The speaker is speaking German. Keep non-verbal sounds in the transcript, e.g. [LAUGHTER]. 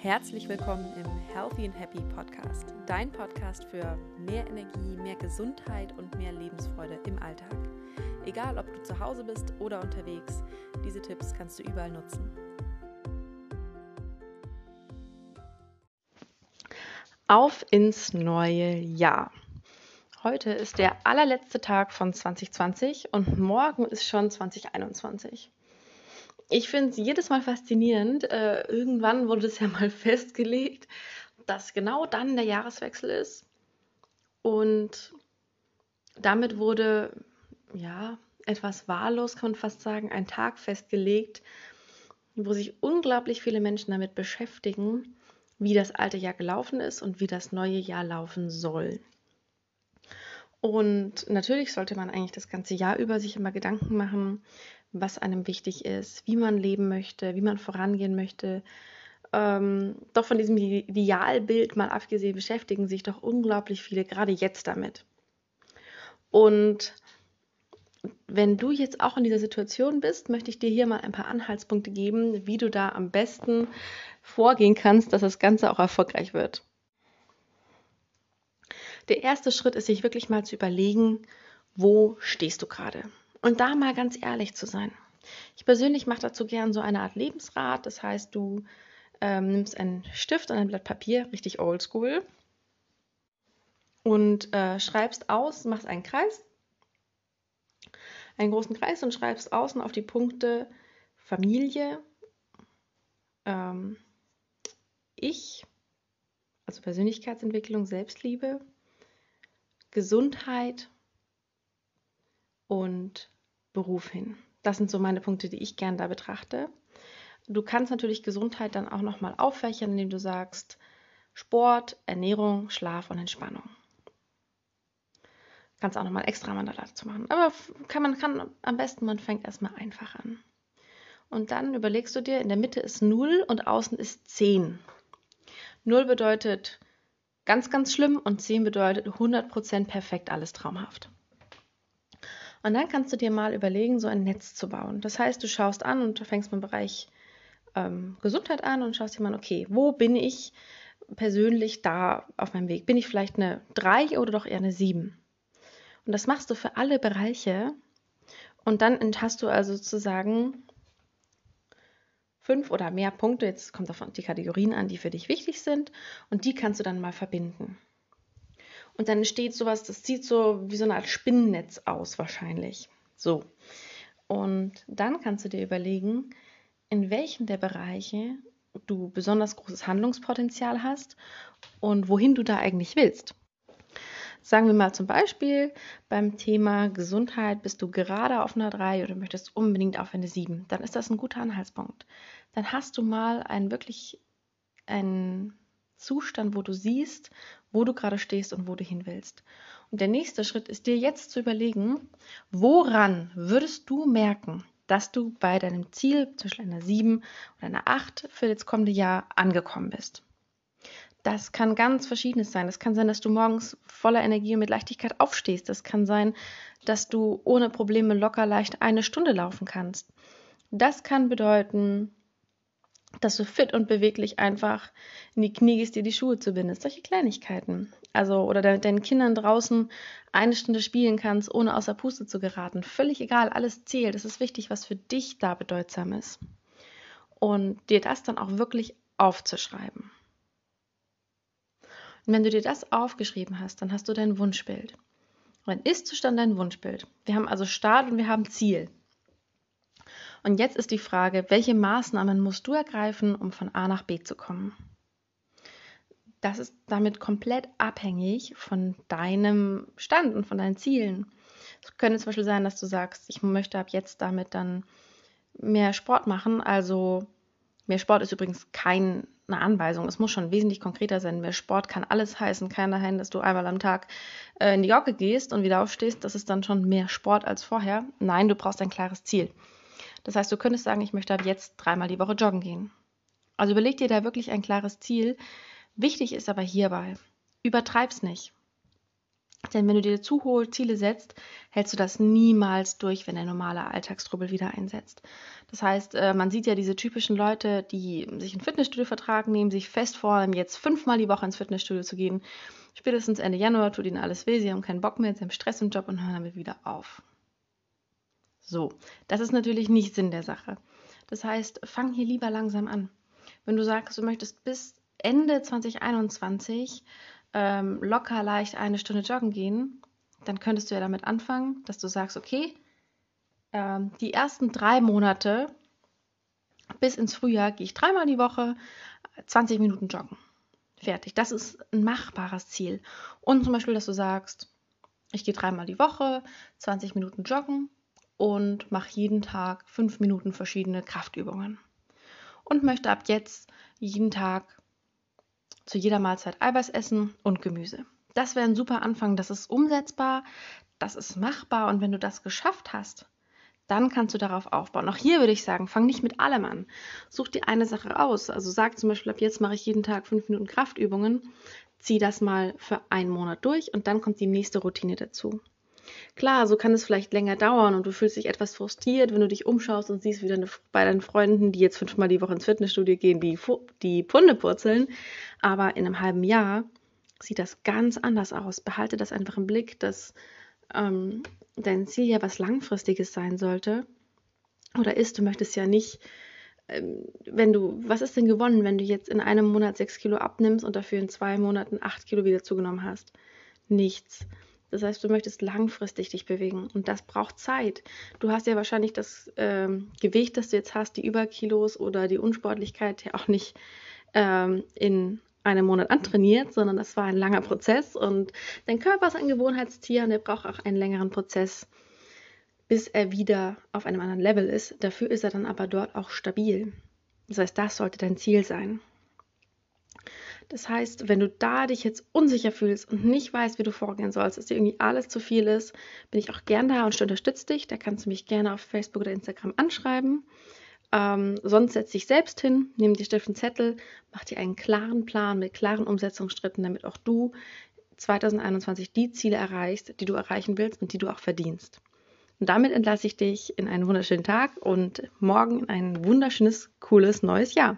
Herzlich willkommen im Healthy and Happy Podcast, dein Podcast für mehr Energie, mehr Gesundheit und mehr Lebensfreude im Alltag. Egal, ob du zu Hause bist oder unterwegs, diese Tipps kannst du überall nutzen. Auf ins neue Jahr. Heute ist der allerletzte Tag von 2020 und morgen ist schon 2021 ich finde es jedes Mal faszinierend. Äh, irgendwann wurde es ja [LAUGHS] mal festgelegt, dass genau dann der Jahreswechsel ist. Und damit wurde, ja, etwas wahllos, kann man fast sagen, ein Tag festgelegt, wo sich unglaublich viele Menschen damit beschäftigen, wie das alte Jahr gelaufen ist und wie das neue Jahr laufen soll. Und natürlich sollte man eigentlich das ganze Jahr über sich immer Gedanken machen, was einem wichtig ist, wie man leben möchte, wie man vorangehen möchte. Ähm, doch von diesem Idealbild mal abgesehen beschäftigen sich doch unglaublich viele gerade jetzt damit. Und wenn du jetzt auch in dieser Situation bist, möchte ich dir hier mal ein paar Anhaltspunkte geben, wie du da am besten vorgehen kannst, dass das Ganze auch erfolgreich wird. Der erste Schritt ist, sich wirklich mal zu überlegen, wo stehst du gerade? Und da mal ganz ehrlich zu sein. Ich persönlich mache dazu gern so eine Art Lebensrat. Das heißt, du ähm, nimmst einen Stift und ein Blatt Papier, richtig oldschool, und äh, schreibst aus, machst einen Kreis, einen großen Kreis und schreibst außen auf die Punkte Familie, ähm, Ich, also Persönlichkeitsentwicklung, Selbstliebe, Gesundheit und Beruf hin. Das sind so meine Punkte, die ich gern da betrachte. Du kannst natürlich Gesundheit dann auch nochmal auffächern, indem du sagst Sport, Ernährung, Schlaf und Entspannung. Kannst auch nochmal extra Mandala dazu machen. Aber kann, man kann am besten, man fängt erstmal einfach an. Und dann überlegst du dir, in der Mitte ist 0 und außen ist 10. 0 bedeutet ganz, ganz schlimm und 10 bedeutet 100% perfekt, alles traumhaft. Und dann kannst du dir mal überlegen, so ein Netz zu bauen. Das heißt, du schaust an und fängst mit dem Bereich ähm, Gesundheit an und schaust dir mal, okay, wo bin ich persönlich da auf meinem Weg? Bin ich vielleicht eine 3 oder doch eher eine 7? Und das machst du für alle Bereiche. Und dann hast du also sozusagen fünf oder mehr Punkte. Jetzt kommt auf die Kategorien an, die für dich wichtig sind. Und die kannst du dann mal verbinden. Und dann entsteht sowas, das sieht so wie so eine Art Spinnennetz aus wahrscheinlich. So. Und dann kannst du dir überlegen, in welchen der Bereiche du besonders großes Handlungspotenzial hast und wohin du da eigentlich willst. Sagen wir mal zum Beispiel beim Thema Gesundheit bist du gerade auf einer 3 oder möchtest unbedingt auf eine 7. Dann ist das ein guter Anhaltspunkt. Dann hast du mal einen wirklich einen Zustand, wo du siehst, wo du gerade stehst und wo du hin willst. Und der nächste Schritt ist dir jetzt zu überlegen, woran würdest du merken, dass du bei deinem Ziel zwischen einer 7 und einer 8 für das kommende Jahr angekommen bist. Das kann ganz verschiedenes sein. Das kann sein, dass du morgens voller Energie und mit Leichtigkeit aufstehst. Das kann sein, dass du ohne Probleme locker leicht eine Stunde laufen kannst. Das kann bedeuten, dass du fit und beweglich einfach in die Knie gehst, dir die Schuhe zu binden. Solche Kleinigkeiten. Also, oder de deinen Kindern draußen eine Stunde spielen kannst, ohne außer Puste zu geraten. Völlig egal, alles zählt. Es ist wichtig, was für dich da bedeutsam ist. Und dir das dann auch wirklich aufzuschreiben. Und wenn du dir das aufgeschrieben hast, dann hast du dein Wunschbild. Und dann Ist-Zustand dein Wunschbild. Wir haben also Start und wir haben Ziel. Und jetzt ist die Frage, welche Maßnahmen musst du ergreifen, um von A nach B zu kommen? Das ist damit komplett abhängig von deinem Stand und von deinen Zielen. Es könnte zum Beispiel sein, dass du sagst, ich möchte ab jetzt damit dann mehr Sport machen. Also mehr Sport ist übrigens keine Anweisung. Es muss schon wesentlich konkreter sein. Mehr Sport kann alles heißen. Kann dahin, dass du einmal am Tag äh, in die Jocke gehst und wieder aufstehst. Das ist dann schon mehr Sport als vorher. Nein, du brauchst ein klares Ziel. Das heißt, du könntest sagen, ich möchte ab jetzt dreimal die Woche joggen gehen. Also überleg dir da wirklich ein klares Ziel. Wichtig ist aber hierbei, übertreib's nicht. Denn wenn du dir zu hohe Ziele setzt, hältst du das niemals durch, wenn der normale Alltagstrubbel wieder einsetzt. Das heißt, äh, man sieht ja diese typischen Leute, die sich einen Fitnessstudio-Vertrag nehmen, sich fest vornehmen, jetzt fünfmal die Woche ins Fitnessstudio zu gehen. Spätestens Ende Januar tut ihnen alles weh, sie haben keinen Bock mehr, sie haben Stress im Job und hören damit wieder auf. So, das ist natürlich nicht Sinn der Sache. Das heißt, fang hier lieber langsam an. Wenn du sagst, du möchtest bis Ende 2021 ähm, locker leicht eine Stunde joggen gehen, dann könntest du ja damit anfangen, dass du sagst, okay, ähm, die ersten drei Monate bis ins Frühjahr gehe ich dreimal die Woche 20 Minuten joggen. Fertig. Das ist ein machbares Ziel. Und zum Beispiel, dass du sagst, ich gehe dreimal die Woche 20 Minuten joggen und mache jeden Tag fünf Minuten verschiedene Kraftübungen. Und möchte ab jetzt jeden Tag zu jeder Mahlzeit Eiweiß essen und Gemüse. Das wäre ein super Anfang. Das ist umsetzbar, das ist machbar und wenn du das geschafft hast, dann kannst du darauf aufbauen. Auch hier würde ich sagen, fang nicht mit allem an. Such dir eine Sache aus. Also sag zum Beispiel, ab jetzt mache ich jeden Tag fünf Minuten Kraftübungen. Zieh das mal für einen Monat durch und dann kommt die nächste Routine dazu. Klar, so kann es vielleicht länger dauern und du fühlst dich etwas frustriert, wenn du dich umschaust und siehst, wie deine, bei deinen Freunden, die jetzt fünfmal die Woche ins Fitnessstudio gehen, die, die Punde purzeln. Aber in einem halben Jahr sieht das ganz anders aus. Behalte das einfach im Blick, dass ähm, dein Ziel ja was Langfristiges sein sollte. Oder ist, du möchtest ja nicht, ähm, wenn du, was ist denn gewonnen, wenn du jetzt in einem Monat sechs Kilo abnimmst und dafür in zwei Monaten acht Kilo wieder zugenommen hast? Nichts. Das heißt, du möchtest langfristig dich bewegen und das braucht Zeit. Du hast ja wahrscheinlich das ähm, Gewicht, das du jetzt hast, die Überkilos oder die Unsportlichkeit ja auch nicht ähm, in einem Monat antrainiert, sondern das war ein langer Prozess und dein Körper ist ein Gewohnheitstier und er braucht auch einen längeren Prozess, bis er wieder auf einem anderen Level ist. Dafür ist er dann aber dort auch stabil. Das heißt, das sollte dein Ziel sein. Das heißt, wenn du da dich jetzt unsicher fühlst und nicht weißt, wie du vorgehen sollst, dass dir irgendwie alles zu viel ist, bin ich auch gern da und unterstütze dich. Da kannst du mich gerne auf Facebook oder Instagram anschreiben. Ähm, sonst setz dich selbst hin, nimm dir Stift und Zettel, mach dir einen klaren Plan mit klaren Umsetzungsschritten, damit auch du 2021 die Ziele erreichst, die du erreichen willst und die du auch verdienst. Und damit entlasse ich dich in einen wunderschönen Tag und morgen in ein wunderschönes, cooles neues Jahr.